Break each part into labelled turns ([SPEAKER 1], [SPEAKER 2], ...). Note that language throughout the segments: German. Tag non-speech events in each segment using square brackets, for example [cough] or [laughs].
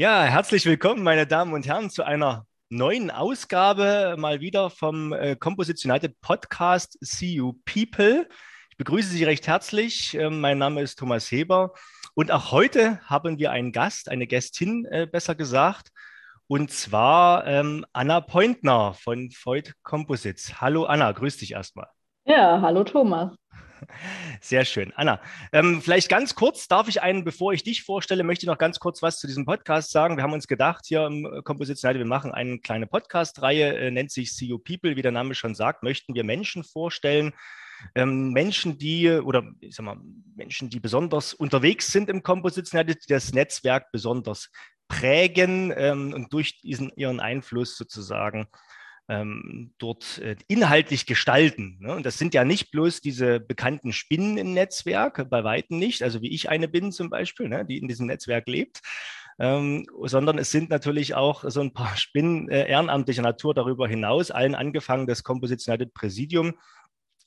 [SPEAKER 1] Ja, herzlich willkommen, meine Damen und Herren, zu einer neuen Ausgabe mal wieder vom äh, United Podcast See You People. Ich begrüße Sie recht herzlich. Ähm, mein Name ist Thomas Heber und auch heute haben wir einen Gast, eine Gästin äh, besser gesagt, und zwar ähm, Anna Pointner von Voigt Composites. Hallo Anna, grüß dich erstmal.
[SPEAKER 2] Ja, hallo Thomas. [laughs]
[SPEAKER 1] Sehr schön. Anna, ähm, vielleicht ganz kurz, darf ich einen, bevor ich dich vorstelle, möchte ich noch ganz kurz was zu diesem Podcast sagen. Wir haben uns gedacht, hier im Komposition, wir machen eine kleine Podcast-Reihe, äh, nennt sich See You People, wie der Name schon sagt, möchten wir Menschen vorstellen, ähm, Menschen, die oder ich sag mal, Menschen, die besonders unterwegs sind im Composition, die das Netzwerk besonders prägen ähm, und durch diesen ihren Einfluss sozusagen ähm, dort äh, inhaltlich gestalten. Ne? Und das sind ja nicht bloß diese bekannten Spinnen im Netzwerk, bei Weitem nicht, also wie ich eine bin zum Beispiel, ne, die in diesem Netzwerk lebt, ähm, sondern es sind natürlich auch so ein paar [laughs] Spinnen äh, ehrenamtlicher Natur darüber hinaus, allen angefangen das Composition United Präsidium.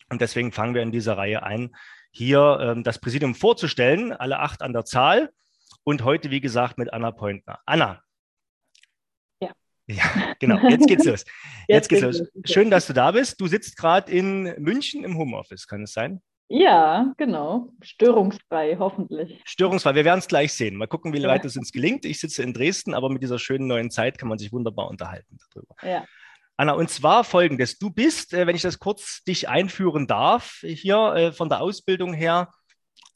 [SPEAKER 1] Und deswegen fangen wir in dieser Reihe ein, hier ähm, das Präsidium vorzustellen, alle acht an der Zahl. Und heute, wie gesagt, mit Anna Pointner. Anna, ja, genau. Jetzt geht's los. [laughs] Jetzt, Jetzt geht's los. Schön, dass du da bist. Du sitzt gerade in München im Homeoffice, kann es sein?
[SPEAKER 2] Ja, genau. Störungsfrei, hoffentlich.
[SPEAKER 1] Störungsfrei. Wir werden es gleich sehen. Mal gucken, wie weit es uns gelingt. Ich sitze in Dresden, aber mit dieser schönen neuen Zeit kann man sich wunderbar unterhalten darüber. Ja. Anna, und zwar folgendes. Du bist, äh, wenn ich das kurz dich einführen darf, hier äh, von der Ausbildung her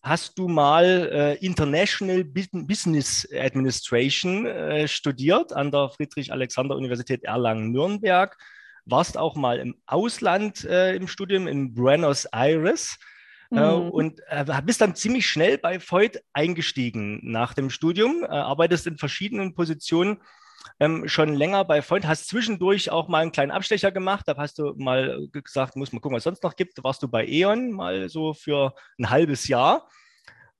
[SPEAKER 1] hast du mal äh, International Business Administration äh, studiert an der Friedrich-Alexander-Universität Erlangen-Nürnberg, warst auch mal im Ausland äh, im Studium in Buenos Aires. Äh, mhm. und äh, bist dann ziemlich schnell bei Voigt eingestiegen nach dem Studium, äh, arbeitest in verschiedenen Positionen ähm, schon länger bei Freund, hast zwischendurch auch mal einen kleinen Abstecher gemacht. Da hast du mal gesagt, muss mal gucken, was es sonst noch gibt. Da warst du bei E.ON mal so für ein halbes Jahr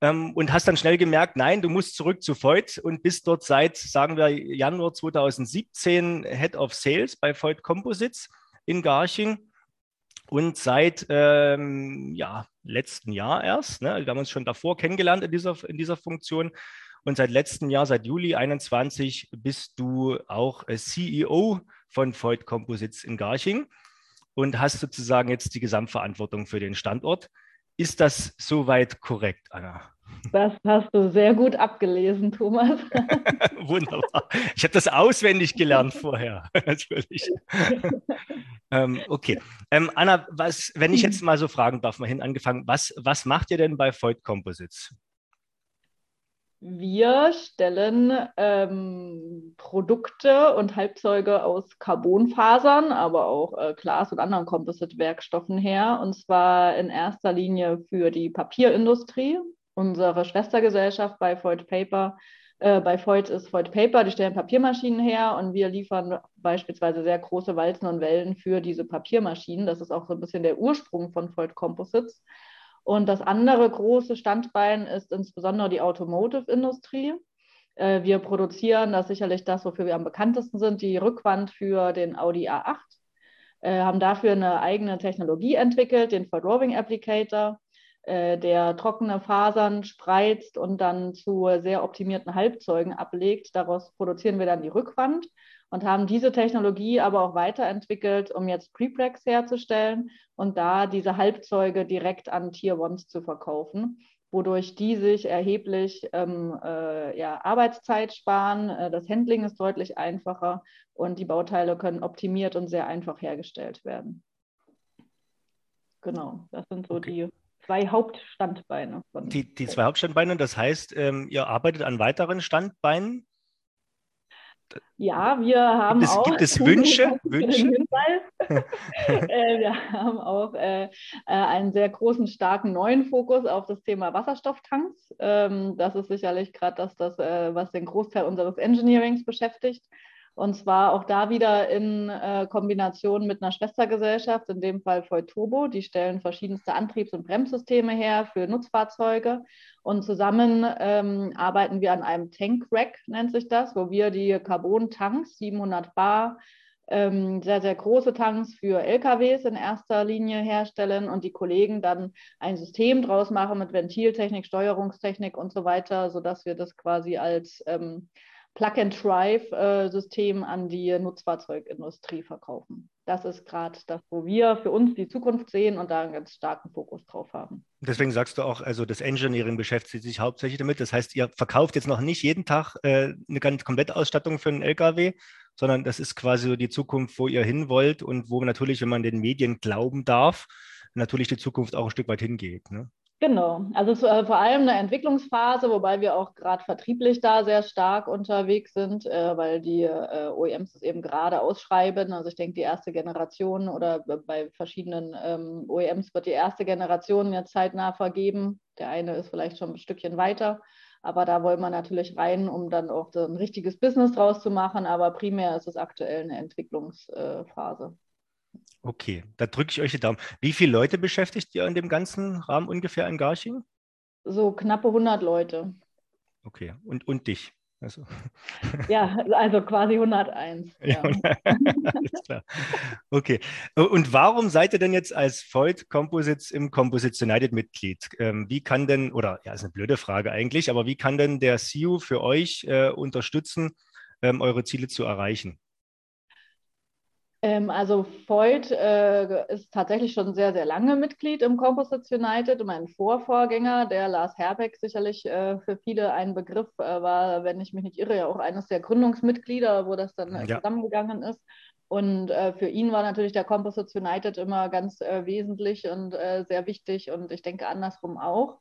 [SPEAKER 1] ähm, und hast dann schnell gemerkt, nein, du musst zurück zu Voigt und bist dort seit, sagen wir, Januar 2017 Head of Sales bei Voigt Composites in Garching. Und seit ähm, ja, letzten Jahr erst, ne, wir haben uns schon davor kennengelernt in dieser, in dieser Funktion, und seit letztem Jahr, seit Juli 21, bist du auch äh, CEO von Voigt Composites in Garching und hast sozusagen jetzt die Gesamtverantwortung für den Standort. Ist das soweit korrekt, Anna?
[SPEAKER 2] Das hast du sehr gut abgelesen, Thomas. [laughs]
[SPEAKER 1] Wunderbar. Ich habe das auswendig gelernt vorher, [laughs] natürlich. ähm, okay. Ähm, Anna, was, wenn ich jetzt mal so fragen darf, mal hin angefangen, was, was macht ihr denn bei Voigt Composites?
[SPEAKER 2] Wir stellen ähm, Produkte und Halbzeuge aus Carbonfasern, aber auch äh, Glas und anderen Composite-Werkstoffen her. Und zwar in erster Linie für die Papierindustrie. Unsere Schwestergesellschaft bei Voigt Paper, äh, bei Voigt ist Voigt Paper, die stellen Papiermaschinen her und wir liefern beispielsweise sehr große Walzen und Wellen für diese Papiermaschinen. Das ist auch so ein bisschen der Ursprung von Voigt Composites. Und das andere große Standbein ist insbesondere die Automotive-Industrie. Äh, wir produzieren das sicherlich das, wofür wir am bekanntesten sind, die Rückwand für den Audi A8. Äh, haben dafür eine eigene Technologie entwickelt, den Forwarding Applicator, äh, der trockene Fasern spreizt und dann zu sehr optimierten Halbzeugen ablegt. Daraus produzieren wir dann die Rückwand und haben diese Technologie aber auch weiterentwickelt, um jetzt Prepregs herzustellen und da diese Halbzeuge direkt an Tier Ones zu verkaufen, wodurch die sich erheblich ähm, äh, ja, Arbeitszeit sparen. Äh, das Handling ist deutlich einfacher und die Bauteile können optimiert und sehr einfach hergestellt werden. Genau, das sind so okay. die zwei Hauptstandbeine.
[SPEAKER 1] die, die zwei Hauptstandbeine, das heißt, ähm, ihr arbeitet an weiteren Standbeinen?
[SPEAKER 2] Ja, wir haben
[SPEAKER 1] gibt es,
[SPEAKER 2] auch.
[SPEAKER 1] Gibt es Wünsche? [laughs] Wünsche? [laughs]
[SPEAKER 2] äh, wir haben auch äh, äh, einen sehr großen, starken neuen Fokus auf das Thema Wasserstofftanks. Ähm, das ist sicherlich gerade das, das äh, was den Großteil unseres Engineerings beschäftigt. Und zwar auch da wieder in äh, Kombination mit einer Schwestergesellschaft, in dem Fall Turbo. Die stellen verschiedenste Antriebs- und Bremssysteme her für Nutzfahrzeuge. Und zusammen ähm, arbeiten wir an einem Tank-Rack, nennt sich das, wo wir die Carbon-Tanks, 700 Bar, ähm, sehr, sehr große Tanks für LKWs in erster Linie herstellen und die Kollegen dann ein System draus machen mit Ventiltechnik, Steuerungstechnik und so weiter, sodass wir das quasi als ähm, Plug-and-Drive-System an die Nutzfahrzeugindustrie verkaufen. Das ist gerade das, wo wir für uns die Zukunft sehen und da einen ganz starken Fokus drauf haben.
[SPEAKER 1] Deswegen sagst du auch, also das Engineering beschäftigt sich hauptsächlich damit. Das heißt, ihr verkauft jetzt noch nicht jeden Tag äh, eine ganz komplette Ausstattung für einen LKW, sondern das ist quasi so die Zukunft, wo ihr hin wollt und wo natürlich, wenn man den Medien glauben darf, natürlich die Zukunft auch ein Stück weit hingeht. Ne?
[SPEAKER 2] Genau, also es, äh, vor allem eine Entwicklungsphase, wobei wir auch gerade vertrieblich da sehr stark unterwegs sind, äh, weil die äh, OEMs es eben gerade ausschreiben. Also ich denke, die erste Generation oder bei verschiedenen ähm, OEMs wird die erste Generation jetzt zeitnah vergeben. Der eine ist vielleicht schon ein Stückchen weiter, aber da wollen wir natürlich rein, um dann auch so ein richtiges Business draus zu machen. Aber primär ist es aktuell eine Entwicklungsphase.
[SPEAKER 1] Okay, da drücke ich euch die Daumen. Wie viele Leute beschäftigt ihr in dem ganzen Rahmen ungefähr in Garching?
[SPEAKER 2] So knappe 100 Leute.
[SPEAKER 1] Okay, und, und dich? Also. [laughs]
[SPEAKER 2] Ja, also quasi 101. Ja. [laughs] Alles
[SPEAKER 1] klar. Okay. Und warum seid ihr denn jetzt als Voigt Composites im Composites United Mitglied? Ähm, wie kann denn, oder ja, ist eine blöde Frage eigentlich, aber wie kann denn der CU für euch äh, unterstützen, ähm, eure Ziele zu erreichen?
[SPEAKER 2] Ähm, also Voigt äh, ist tatsächlich schon sehr, sehr lange Mitglied im Composites United. Mein Vorvorgänger, der Lars Herbeck, sicherlich äh, für viele ein Begriff, äh, war, wenn ich mich nicht irre, ja auch eines der Gründungsmitglieder, wo das dann äh, ja. zusammengegangen ist. Und äh, für ihn war natürlich der Composites United immer ganz äh, wesentlich und sehr wichtig und ich denke andersrum auch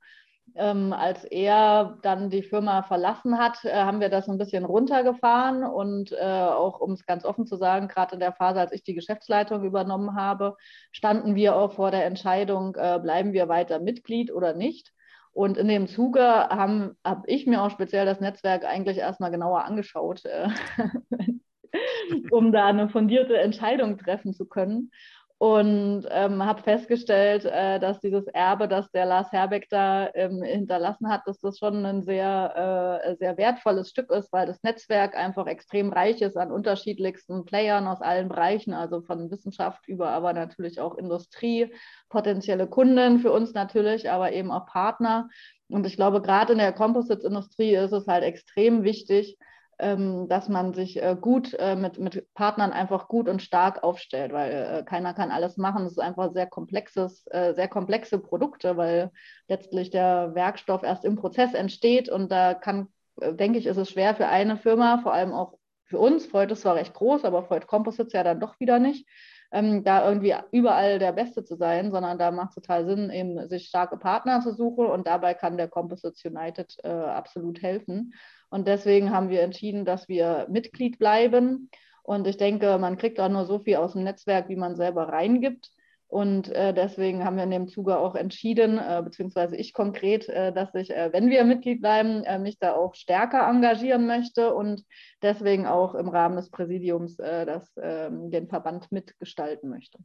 [SPEAKER 2] ähm, als er dann die Firma verlassen hat, äh, haben wir das ein bisschen runtergefahren und äh, auch, um es ganz offen zu sagen, gerade in der Phase, als ich die Geschäftsleitung übernommen habe, standen wir auch vor der Entscheidung, äh, bleiben wir weiter Mitglied oder nicht. Und in dem Zuge habe hab ich mir auch speziell das Netzwerk eigentlich erstmal genauer angeschaut, äh, [laughs] um da eine fundierte Entscheidung treffen zu können und ähm, habe festgestellt, äh, dass dieses Erbe, das der Lars Herbeck da ähm, hinterlassen hat, dass das schon ein sehr, äh, sehr wertvolles Stück ist, weil das Netzwerk einfach extrem reich ist an unterschiedlichsten Playern aus allen Bereichen, also von Wissenschaft über aber natürlich auch Industrie, potenzielle Kunden für uns natürlich, aber eben auch Partner. Und ich glaube, gerade in der Composites-Industrie ist es halt extrem wichtig, dass man sich äh, gut äh, mit, mit Partnern einfach gut und stark aufstellt, weil äh, keiner kann alles machen. Es ist einfach sehr komplexes, sehr komplexe Produkte, weil letztlich der Werkstoff erst im Prozess entsteht und da kann, denke ich, ist es schwer für eine Firma, vor allem auch für uns. Freud ist zwar recht groß, aber Freud Composites ja dann doch wieder nicht. Ähm, da irgendwie überall der Beste zu sein, sondern da macht es total Sinn, eben sich starke Partner zu suchen und dabei kann der Composites United äh, absolut helfen. Und deswegen haben wir entschieden, dass wir Mitglied bleiben. Und ich denke, man kriegt auch nur so viel aus dem Netzwerk, wie man selber reingibt. Und äh, deswegen haben wir in dem Zuge auch entschieden, äh, beziehungsweise ich konkret, äh, dass ich, äh, wenn wir Mitglied bleiben, äh, mich da auch stärker engagieren möchte und deswegen auch im Rahmen des Präsidiums äh, das, ähm, den Verband mitgestalten möchte.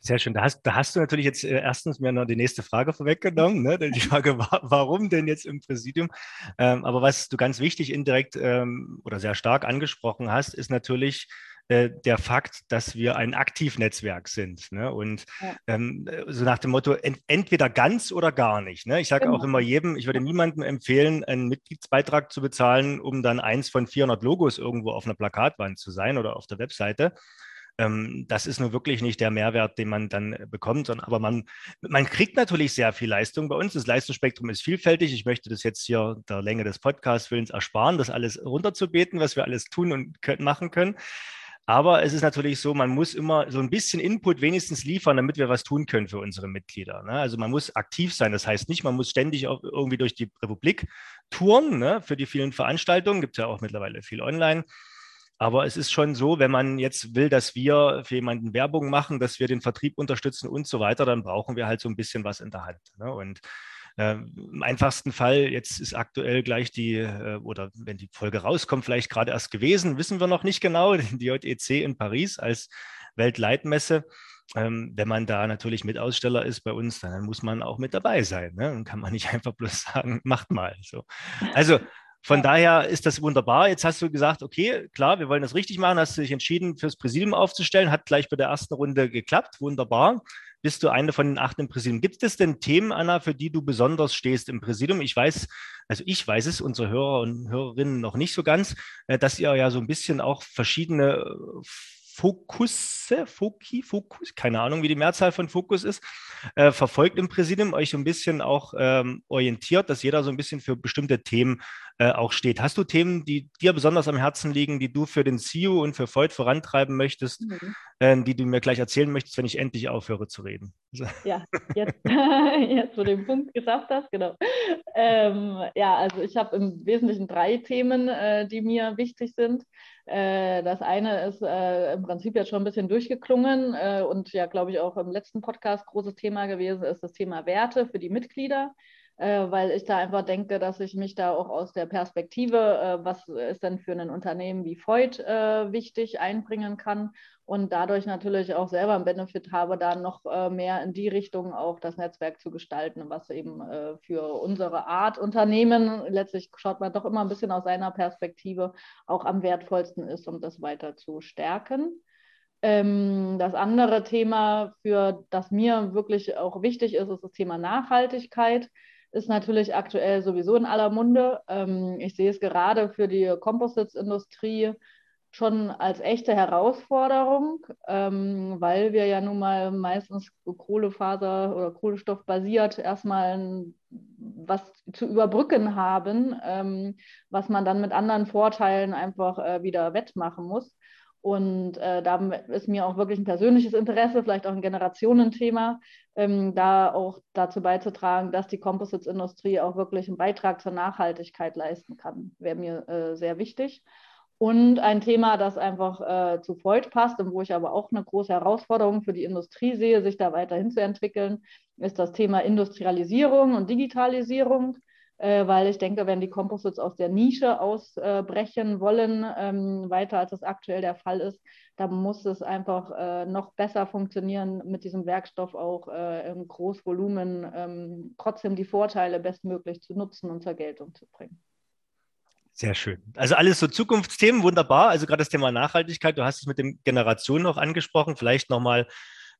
[SPEAKER 1] Sehr schön. Da hast, da hast du natürlich jetzt äh, erstens mir noch die nächste Frage vorweggenommen. Ne? Die Frage, war, warum denn jetzt im Präsidium? Ähm, aber was du ganz wichtig indirekt ähm, oder sehr stark angesprochen hast, ist natürlich äh, der Fakt, dass wir ein Aktivnetzwerk sind. Ne? Und ja. ähm, so nach dem Motto, ent entweder ganz oder gar nicht. Ne? Ich sage genau. auch immer jedem, ich würde niemandem empfehlen, einen Mitgliedsbeitrag zu bezahlen, um dann eins von 400 Logos irgendwo auf einer Plakatwand zu sein oder auf der Webseite ähm, das ist nur wirklich nicht der Mehrwert, den man dann äh, bekommt. Aber man, man kriegt natürlich sehr viel Leistung bei uns. Das Leistungsspektrum ist vielfältig. Ich möchte das jetzt hier der Länge des Podcasts willens ersparen, das alles runterzubeten, was wir alles tun und können, machen können. Aber es ist natürlich so, man muss immer so ein bisschen Input wenigstens liefern, damit wir was tun können für unsere Mitglieder. Ne? Also man muss aktiv sein. Das heißt nicht, man muss ständig irgendwie durch die Republik touren ne? für die vielen Veranstaltungen. Gibt es ja auch mittlerweile viel online. Aber es ist schon so, wenn man jetzt will, dass wir für jemanden Werbung machen, dass wir den Vertrieb unterstützen und so weiter, dann brauchen wir halt so ein bisschen was in der Hand. Ne? Und äh, Im einfachsten Fall, jetzt ist aktuell gleich die, äh, oder wenn die Folge rauskommt, vielleicht gerade erst gewesen, wissen wir noch nicht genau, [laughs] die JEC in Paris als Weltleitmesse. Ähm, wenn man da natürlich Mitaussteller ist bei uns, dann muss man auch mit dabei sein. Ne? Dann kann man nicht [laughs] einfach bloß sagen, macht mal. So. Also von ja. daher ist das wunderbar. Jetzt hast du gesagt, okay, klar, wir wollen das richtig machen. Hast du dich entschieden, fürs Präsidium aufzustellen. Hat gleich bei der ersten Runde geklappt. Wunderbar. bist du eine von den acht im Präsidium. Gibt es denn Themen, Anna, für die du besonders stehst im Präsidium? Ich weiß, also ich weiß es, unsere Hörer und Hörerinnen noch nicht so ganz, äh, dass ihr ja so ein bisschen auch verschiedene äh, Fokusse, Foki, Fokus, keine Ahnung, wie die Mehrzahl von Fokus ist, äh, verfolgt im Präsidium, euch so ein bisschen auch ähm, orientiert, dass jeder so ein bisschen für bestimmte Themen äh, auch steht. Hast du Themen, die dir besonders am Herzen liegen, die du für den CEO und für Voigt vorantreiben möchtest, mhm. äh, die du mir gleich erzählen möchtest, wenn ich endlich aufhöre zu reden?
[SPEAKER 2] Ja, jetzt, [laughs] [laughs] jetzt wo du den Punkt geschafft hast, genau. Ähm, ja, also ich habe im Wesentlichen drei Themen, äh, die mir wichtig sind. Äh, das eine ist äh, im Prinzip jetzt schon ein bisschen durchgeklungen äh, und ja, glaube ich, auch im letzten Podcast großes Thema gewesen ist das Thema Werte für die Mitglieder, äh, weil ich da einfach denke, dass ich mich da auch aus der Perspektive, äh, was ist denn für ein Unternehmen wie Voigt äh, wichtig, einbringen kann und dadurch natürlich auch selber einen Benefit habe, da noch äh, mehr in die Richtung auch das Netzwerk zu gestalten, was eben äh, für unsere Art Unternehmen, letztlich schaut man doch immer ein bisschen aus seiner Perspektive, auch am wertvollsten ist, um das weiter zu stärken. Ähm, das andere Thema, für das mir wirklich auch wichtig ist, ist das Thema Nachhaltigkeit ist natürlich aktuell sowieso in aller Munde. Ähm, ich sehe es gerade für die Composites-Industrie schon als echte Herausforderung, ähm, weil wir ja nun mal meistens Kohlefaser oder Kohlenstoff basiert erstmal was zu überbrücken haben, ähm, was man dann mit anderen Vorteilen einfach äh, wieder wettmachen muss. Und äh, da ist mir auch wirklich ein persönliches Interesse, vielleicht auch ein Generationenthema, ähm, da auch dazu beizutragen, dass die Composites-Industrie auch wirklich einen Beitrag zur Nachhaltigkeit leisten kann. Wäre mir äh, sehr wichtig. Und ein Thema, das einfach äh, zu Freud passt und wo ich aber auch eine große Herausforderung für die Industrie sehe, sich da weiterhin zu entwickeln, ist das Thema Industrialisierung und Digitalisierung. Äh, weil ich denke, wenn die Composites aus der Nische ausbrechen wollen, ähm, weiter als es aktuell der Fall ist, dann muss es einfach äh, noch besser funktionieren, mit diesem Werkstoff auch äh, im Großvolumen ähm, trotzdem die Vorteile bestmöglich zu nutzen und zur Geltung zu bringen.
[SPEAKER 1] Sehr schön. Also alles so Zukunftsthemen, wunderbar. Also gerade das Thema Nachhaltigkeit, du hast es mit den Generationen noch angesprochen. Vielleicht nochmal,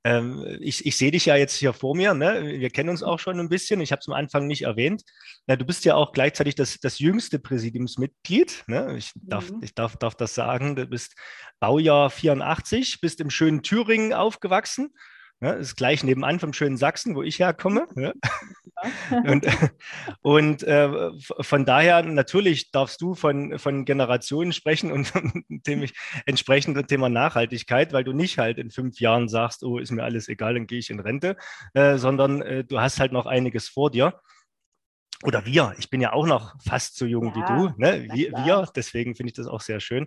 [SPEAKER 1] ähm, ich, ich sehe dich ja jetzt hier vor mir, ne? wir kennen uns auch schon ein bisschen. Ich habe es am Anfang nicht erwähnt. Na, du bist ja auch gleichzeitig das, das jüngste Präsidiumsmitglied. Ne? Ich, darf, mhm. ich darf, darf das sagen. Du bist Baujahr 84, bist im schönen Thüringen aufgewachsen. Ja, ist gleich nebenan vom schönen Sachsen, wo ich herkomme. [laughs] Ja. und und äh, von daher natürlich darfst du von, von Generationen sprechen und dem entsprechend Thema Nachhaltigkeit, weil du nicht halt in fünf Jahren sagst, oh, ist mir alles egal, dann gehe ich in Rente, äh, sondern äh, du hast halt noch einiges vor dir oder wir, ich bin ja auch noch fast so jung ja, wie du, ne? wir, wir, deswegen finde ich das auch sehr schön.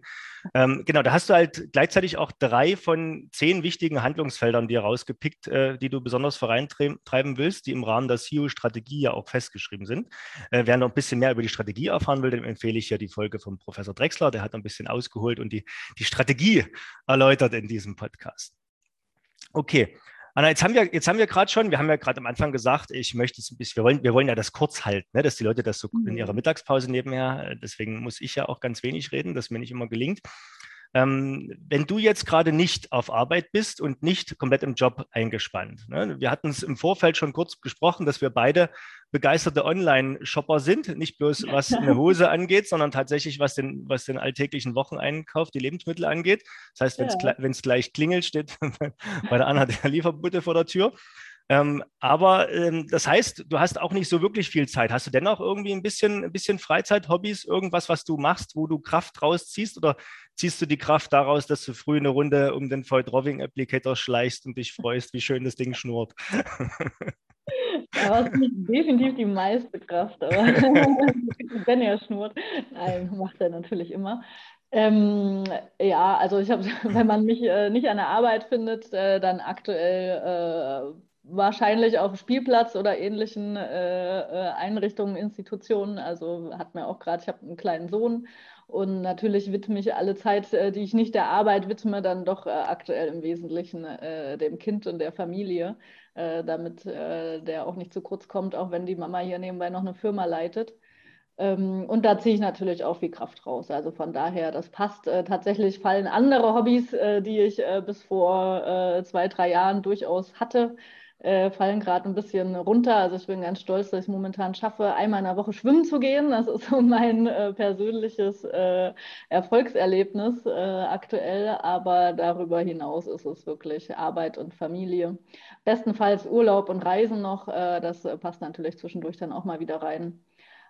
[SPEAKER 1] Ähm, genau, da hast du halt gleichzeitig auch drei von zehn wichtigen Handlungsfeldern dir rausgepickt, äh, die du besonders vorantreiben willst, die im Rahmen der CEO-Strategie ja auch festgeschrieben sind. Äh, wer noch ein bisschen mehr über die Strategie erfahren will, dem empfehle ich ja die Folge von Professor Drexler, der hat ein bisschen ausgeholt und die, die Strategie erläutert in diesem Podcast. Okay, Anna, jetzt haben wir, jetzt haben wir gerade schon, wir haben ja gerade am Anfang gesagt, ich möchte es ein bisschen, wir wollen, wir wollen ja das kurz halten, ne, dass die Leute das so in ihrer mhm. Mittagspause nebenher, deswegen muss ich ja auch ganz wenig reden, das mir nicht immer gelingt. Ähm, wenn du jetzt gerade nicht auf Arbeit bist und nicht komplett im Job eingespannt. Ne? Wir hatten es im Vorfeld schon kurz gesprochen, dass wir beide begeisterte Online-Shopper sind, nicht bloß was eine Hose angeht, sondern tatsächlich was den, was den alltäglichen Wocheneinkauf, die Lebensmittel angeht. Das heißt, wenn es ja. gleich klingelt, steht [laughs] bei der Anna der Lieferbutte vor der Tür. Ähm, aber ähm, das heißt, du hast auch nicht so wirklich viel Zeit. Hast du dennoch irgendwie ein bisschen, ein bisschen Freizeit, Hobbys, irgendwas, was du machst, wo du Kraft rausziehst? Oder ziehst du die Kraft daraus, dass du früh eine Runde um den Void Roving Applicator schleichst und dich freust, wie schön das Ding schnurrt?
[SPEAKER 2] Ja, das ist definitiv die meiste Kraft, aber [laughs] wenn er schnurrt, nein, macht er natürlich immer. Ähm, ja, also ich habe, [laughs] wenn man mich äh, nicht an der Arbeit findet, äh, dann aktuell äh, wahrscheinlich auf Spielplatz oder ähnlichen äh, äh, Einrichtungen, Institutionen. Also hat mir auch gerade, ich habe einen kleinen Sohn und natürlich widme ich alle Zeit, äh, die ich nicht der Arbeit widme, dann doch äh, aktuell im Wesentlichen äh, dem Kind und der Familie, äh, damit der auch nicht zu kurz kommt, auch wenn die Mama hier nebenbei noch eine Firma leitet. Ähm, und da ziehe ich natürlich auch viel Kraft raus. Also von daher, das passt. tatsächlich fallen andere Hobbys, die ich bis vor zwei, drei Jahren durchaus hatte, äh, fallen gerade ein bisschen runter. Also ich bin ganz stolz, dass ich momentan schaffe, einmal in der Woche schwimmen zu gehen. Das ist so mein äh, persönliches äh, Erfolgserlebnis äh, aktuell. Aber darüber hinaus ist es wirklich Arbeit und Familie. Bestenfalls Urlaub und Reisen noch. Äh, das passt natürlich zwischendurch dann auch mal wieder rein.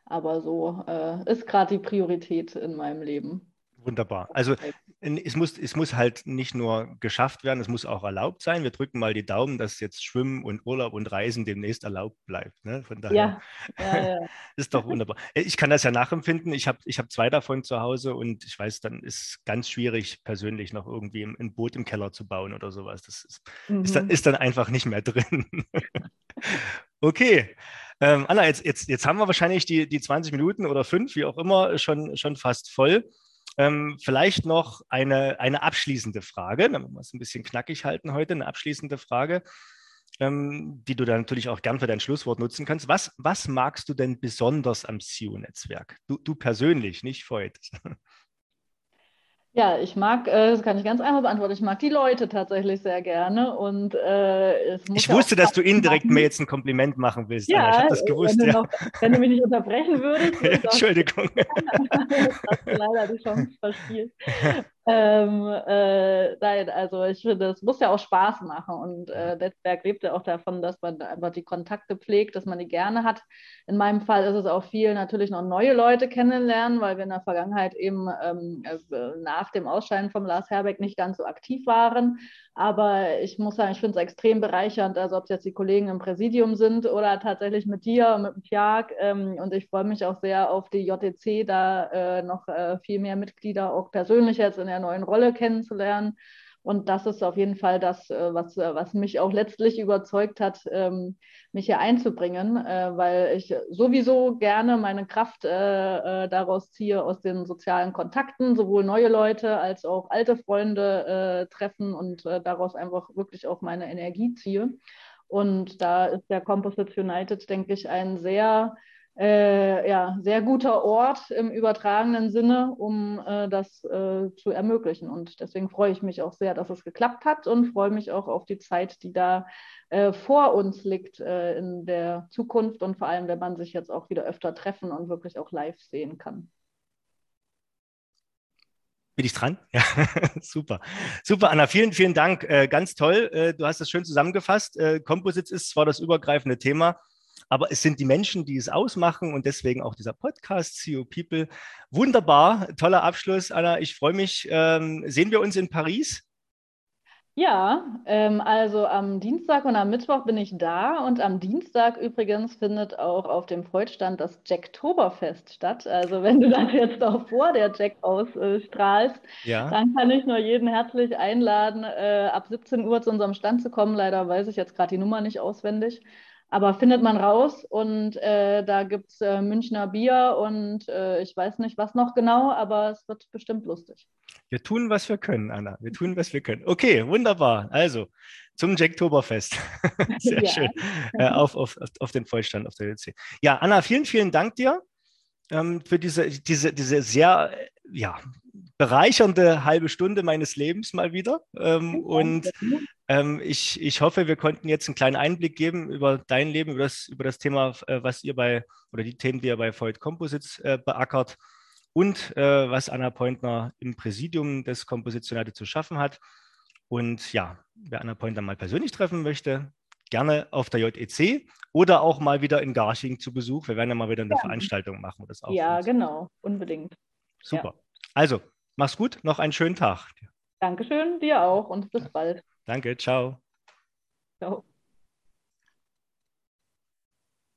[SPEAKER 2] Aber so ist gerade die Priorität in meinem Leben.
[SPEAKER 1] Wunderbar. Also es muss, es muss halt nicht nur geschafft werden, es muss auch erlaubt sein. Wir drücken mal die Daumen, dass jetzt Schwimmen und Urlaub und Reisen demnächst erlaubt bleibt. Ne? Von daher ja, ja, ja. [laughs] ist doch wunderbar. Äh, ich kann das ja nachempfinden. Ich habe ich hab zwei davon zu Hause und ich weiß, dann ist ganz schwierig, persönlich noch irgendwie ein Boot im Keller zu bauen oder sowas. Das ist, mhm. ist, dann, ist dann einfach nicht mehr [laughs] drin. okay. Ähm, Anna, jetzt, jetzt, jetzt haben wir wahrscheinlich die, die 20 Minuten oder fünf, wie auch immer, schon, schon fast voll. Ähm, vielleicht noch eine, eine abschließende Frage, damit wir es ein bisschen knackig halten heute, eine abschließende Frage, ähm, die du dann natürlich auch gern für dein Schlusswort nutzen kannst. Was, was magst du denn besonders am SEO-Netzwerk? Du, du persönlich, nicht Voigt. [laughs]
[SPEAKER 2] Ja, ich mag, äh, das kann ich ganz einfach beantworten, ich mag die Leute tatsächlich sehr gerne und äh,
[SPEAKER 1] Ich wusste, dass du indirekt mir jetzt ein Kompliment machen willst.
[SPEAKER 2] Ja, ich habe das gewusst. Wenn, ja. du noch, wenn, du mich nicht unterbrechen würdest. [laughs]
[SPEAKER 1] Entschuldigung. [laughs]
[SPEAKER 2] hast du leider die Chance verspielt. Ähm, äh, nein, also ich finde, es muss ja auch Spaß machen und äh, Netzwerk lebt ja auch davon, dass man einfach die Kontakte pflegt, dass man die gerne hat. In meinem Fall ist es auch viel natürlich noch neue Leute kennenlernen, weil wir in der Vergangenheit eben ähm, äh, nach dem Ausscheiden von Lars Herbeck nicht ganz so aktiv waren. Aber ich muss sagen, ich finde es extrem bereichernd, also ob es jetzt die Kollegen im Präsidium sind oder tatsächlich mit dir, mit dem Piag. Ähm, und ich freue mich auch sehr auf die JTC, da äh, noch äh, viel mehr Mitglieder auch persönlich jetzt in der neuen Rolle kennenzulernen. Und das ist auf jeden Fall das, äh, was, äh, was mich auch letztlich überzeugt hat, ähm, mich hier einzubringen, äh, weil ich sowieso gerne meine Kraft daraus ziehe, aus den sozialen Kontakten, sowohl neue Leute als auch alte Freunde treffen und daraus einfach wirklich auch meine Energie ziehe. Und da ist der Composites United, denke ich, ein sehr äh, ja, sehr guter Ort im übertragenen Sinne, um äh, das äh, zu ermöglichen. Und deswegen freue ich mich auch sehr, dass es geklappt hat und freue mich auch auf die Zeit, die da äh, vor uns liegt äh, in der Zukunft und vor allem, wenn man sich jetzt auch wieder öfter treffen und wirklich auch live sehen kann.
[SPEAKER 1] Bin ich dran? Ja, [laughs] super. Super, Anna, vielen, vielen Dank. Äh, ganz toll. du hast das schön zusammengefasst. Composites ist zwar das übergreifende Thema, aber es sind die Menschen, die es ausmachen und deswegen auch dieser Podcast, CEO People. Wunderbar, toller Abschluss, Anna. Ich freue mich. Ähm, sehen wir uns in Paris?
[SPEAKER 2] Ja, ähm, also am Dienstag und am Mittwoch bin ich da und am Dienstag übrigens findet auch auf dem Freudstand das Jacktoberfest statt. Also wenn du das jetzt auch vor der Jack ausstrahlst, ja. dann kann ich nur jeden herzlich einladen, äh, ab 17 Uhr zu unserem Stand zu kommen. Leider weiß ich jetzt gerade die Nummer nicht auswendig. Aber findet man raus und äh, da gibt es äh, Münchner Bier und äh, ich weiß nicht, was noch genau, aber es wird bestimmt lustig.
[SPEAKER 1] Wir tun, was wir können, Anna. Wir tun, was wir können. Okay, wunderbar. Also zum Jacktoberfest. [laughs] Sehr schön. Äh, auf, auf, auf den Vollstand auf der LC. Ja, Anna, vielen, vielen Dank dir ähm, für diese, diese, diese sehr ja, bereichernde halbe Stunde meines Lebens mal wieder. Ähm, und ähm, ich, ich hoffe, wir konnten jetzt einen kleinen Einblick geben über dein Leben, über das, über das Thema, äh, was ihr bei, oder die Themen, die ihr bei Void Composites äh, beackert und äh, was Anna Pointner im Präsidium des Kompositionate zu schaffen hat. Und ja, wer Anna Pointner mal persönlich treffen möchte, gerne auf der JEC oder auch mal wieder in Garching zu Besuch. Wir werden ja mal wieder eine ja. Veranstaltung machen.
[SPEAKER 2] Das auch ja, genau, unbedingt.
[SPEAKER 1] Super. Ja. Also, mach's gut, noch einen schönen Tag.
[SPEAKER 2] Dankeschön, dir auch und bis bald.
[SPEAKER 1] Danke, ciao. Ciao.